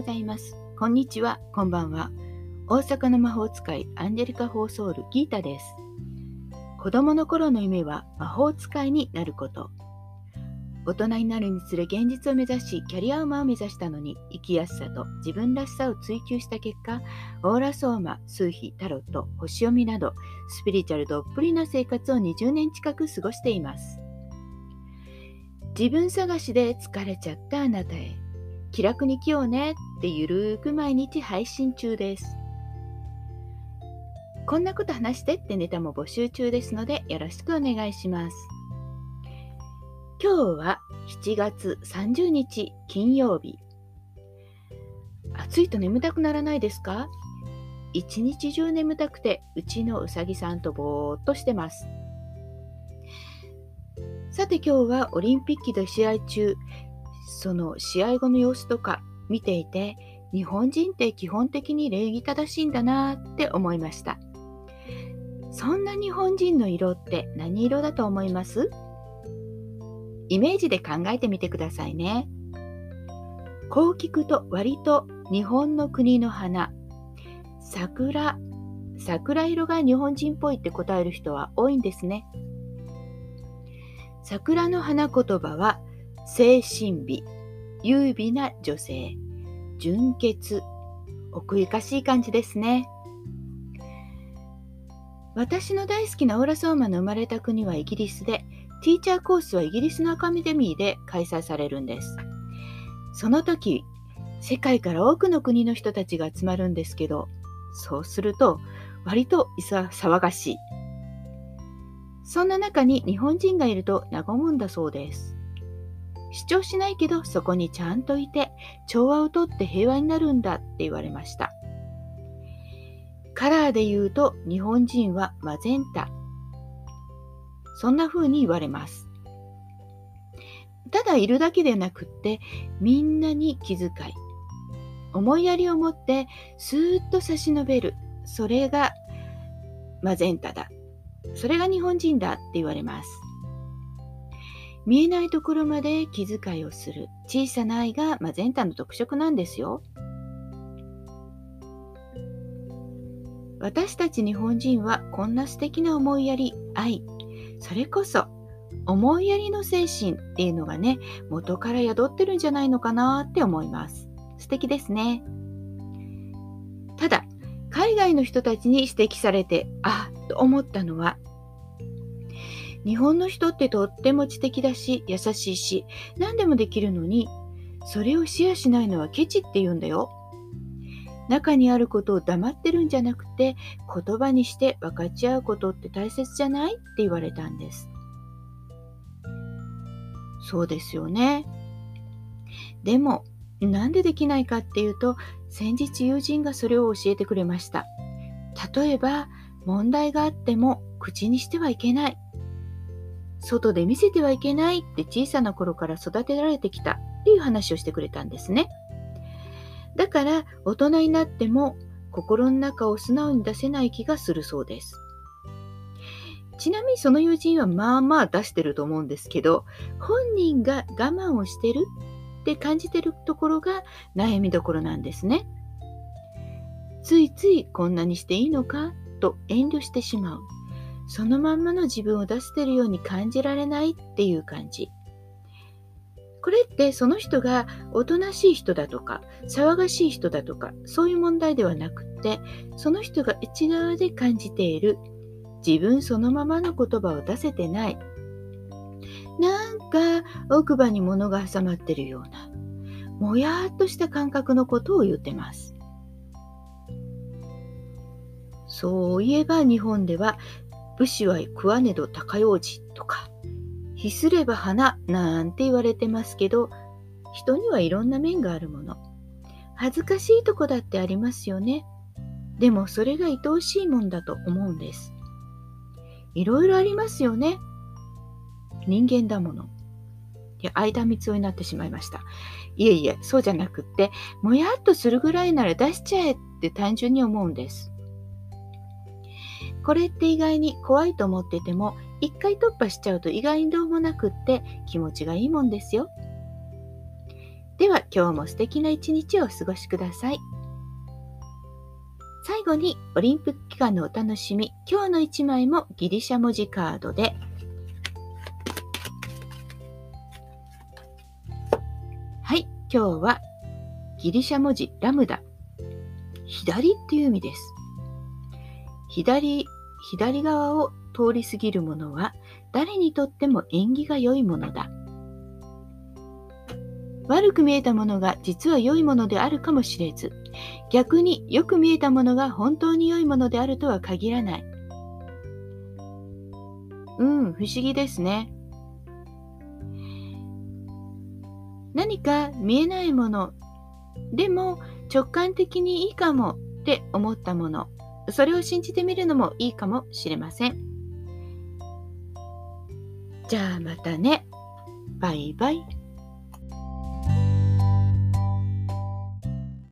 ございます。こんにちは、こんばんは。大阪の魔法使いアンジェリカ・フォーソール・ギータです。子供の頃の夢は魔法使いになること。大人になるにつれ現実を目指し、キャリアウマを目指したのに、生きやすさと自分らしさを追求した結果、オーラソーマ、数秘、タロット、星読みなど、スピリチュアルどっぷりな生活を20年近く過ごしています。自分探しで疲れちゃったあなたへ。気楽に来ようねってゆるーく毎日配信中です。こんなこと話してってネタも募集中ですのでよろしくお願いします。今日は7月30日金曜日。暑いと眠たくならないですか？一日中眠たくてうちのうさぎさんとぼーっとしてます。さて今日はオリンピックで試合中その試合後の様子とか見ていて日本人って基本的に礼儀正しいんだなって思いました。そんな日本人の色って何色だと思います？イメージで考えてみてくださいね。こう聞くと割と日本の国の花。桜。桜色が日本人っぽいって答える人は多いんですね。桜の花言葉は精神美、優美な女性、純潔、奥ゆかしい感じですね。私の大好きなオーラソーマの生まれた国はイギリスで、ティーチャーコースはイギリスのアカデミーで開催されるんです。その時、世界から多くの国の人たちが集まるんですけど、そうすると割と騒がしい。そんな中に日本人がいると和むんだそうです。主張しないけどそこにちゃんといて調和をとって平和になるんだって言われました。カラーで言うと日本人はマゼンタ。そんな風に言われます。ただいるだけでなくってみんなに気遣い。思いやりを持ってスーッと差し伸べる。それがマゼンタだ。それが日本人だって言われます。見えないところまで気遣いをする小さな愛がマゼンタの特色なんですよ。私たち日本人はこんな素敵な思いやり、愛、それこそ思いやりの精神っていうのがね、元から宿ってるんじゃないのかなって思います。素敵ですね。ただ、海外の人たちに指摘されて、あっと思ったのは、日本の人ってとっても知的だし優しいし何でもできるのにそれをシェアしないのはケチって言うんだよ。中にあることを黙ってるんじゃなくて言葉にして分かち合うことって大切じゃない？って言われたんです。そうですよね。でもなんでできないかっていうと先日友人がそれを教えてくれました。例えば問題があっても口にしてはいけない外で見せてはいけないって小さな頃から育てられてきたっていう話をしてくれたんですね。だから大人になっても心の中を素直に出せない気がするそうです。ちなみにその友人はまあまあ出してると思うんですけど、本人が我慢をしてるって感じてるところが悩みどころなんですね。ついついこんなにしていいのかと遠慮してしまう。そのまんまの自分を出してるように感じられないっていう感じ。これってその人がおとなしい人だとか騒がしい人だとかそういう問題ではなくってその人が内側で感じている自分そのままの言葉を出せてないなんか奥歯に物が挟まってるようなもやっとした感覚のことを言ってますそういえば日本では武士は食わねど高用事とか、ひすれば花なんて言われてますけど、人にはいろんな面があるもの。恥ずかしいとこだってありますよね。でもそれが愛おしいもんだと思うんです。いろいろありますよね。人間だもの。いや、間三つになってしまいました。いえいえ、そうじゃなくって、もやっとするぐらいなら出しちゃえって単純に思うんです。これって意外に怖いと思ってても一回突破しちゃうと意外にどうもなくって気持ちがいいもんですよ。では今日も素敵な一日をお過ごしください。最後にオリンピック期間のお楽しみ、今日の1枚もギリシャ文字カードで、はい、今日はギリシャ文字ラムダ。左っていう意味です。左、左側を通り過ぎるものは誰にとっても縁起が良いものだ。悪く見えたものが実は良いものであるかもしれず、逆によく見えたものが本当に良いものであるとは限らない。うん、不思議ですね。何か見えないもの、でも直感的にいいかもって思ったもの、それを信じてみるのもいいかもしれません。じゃあまたね。バイバイ。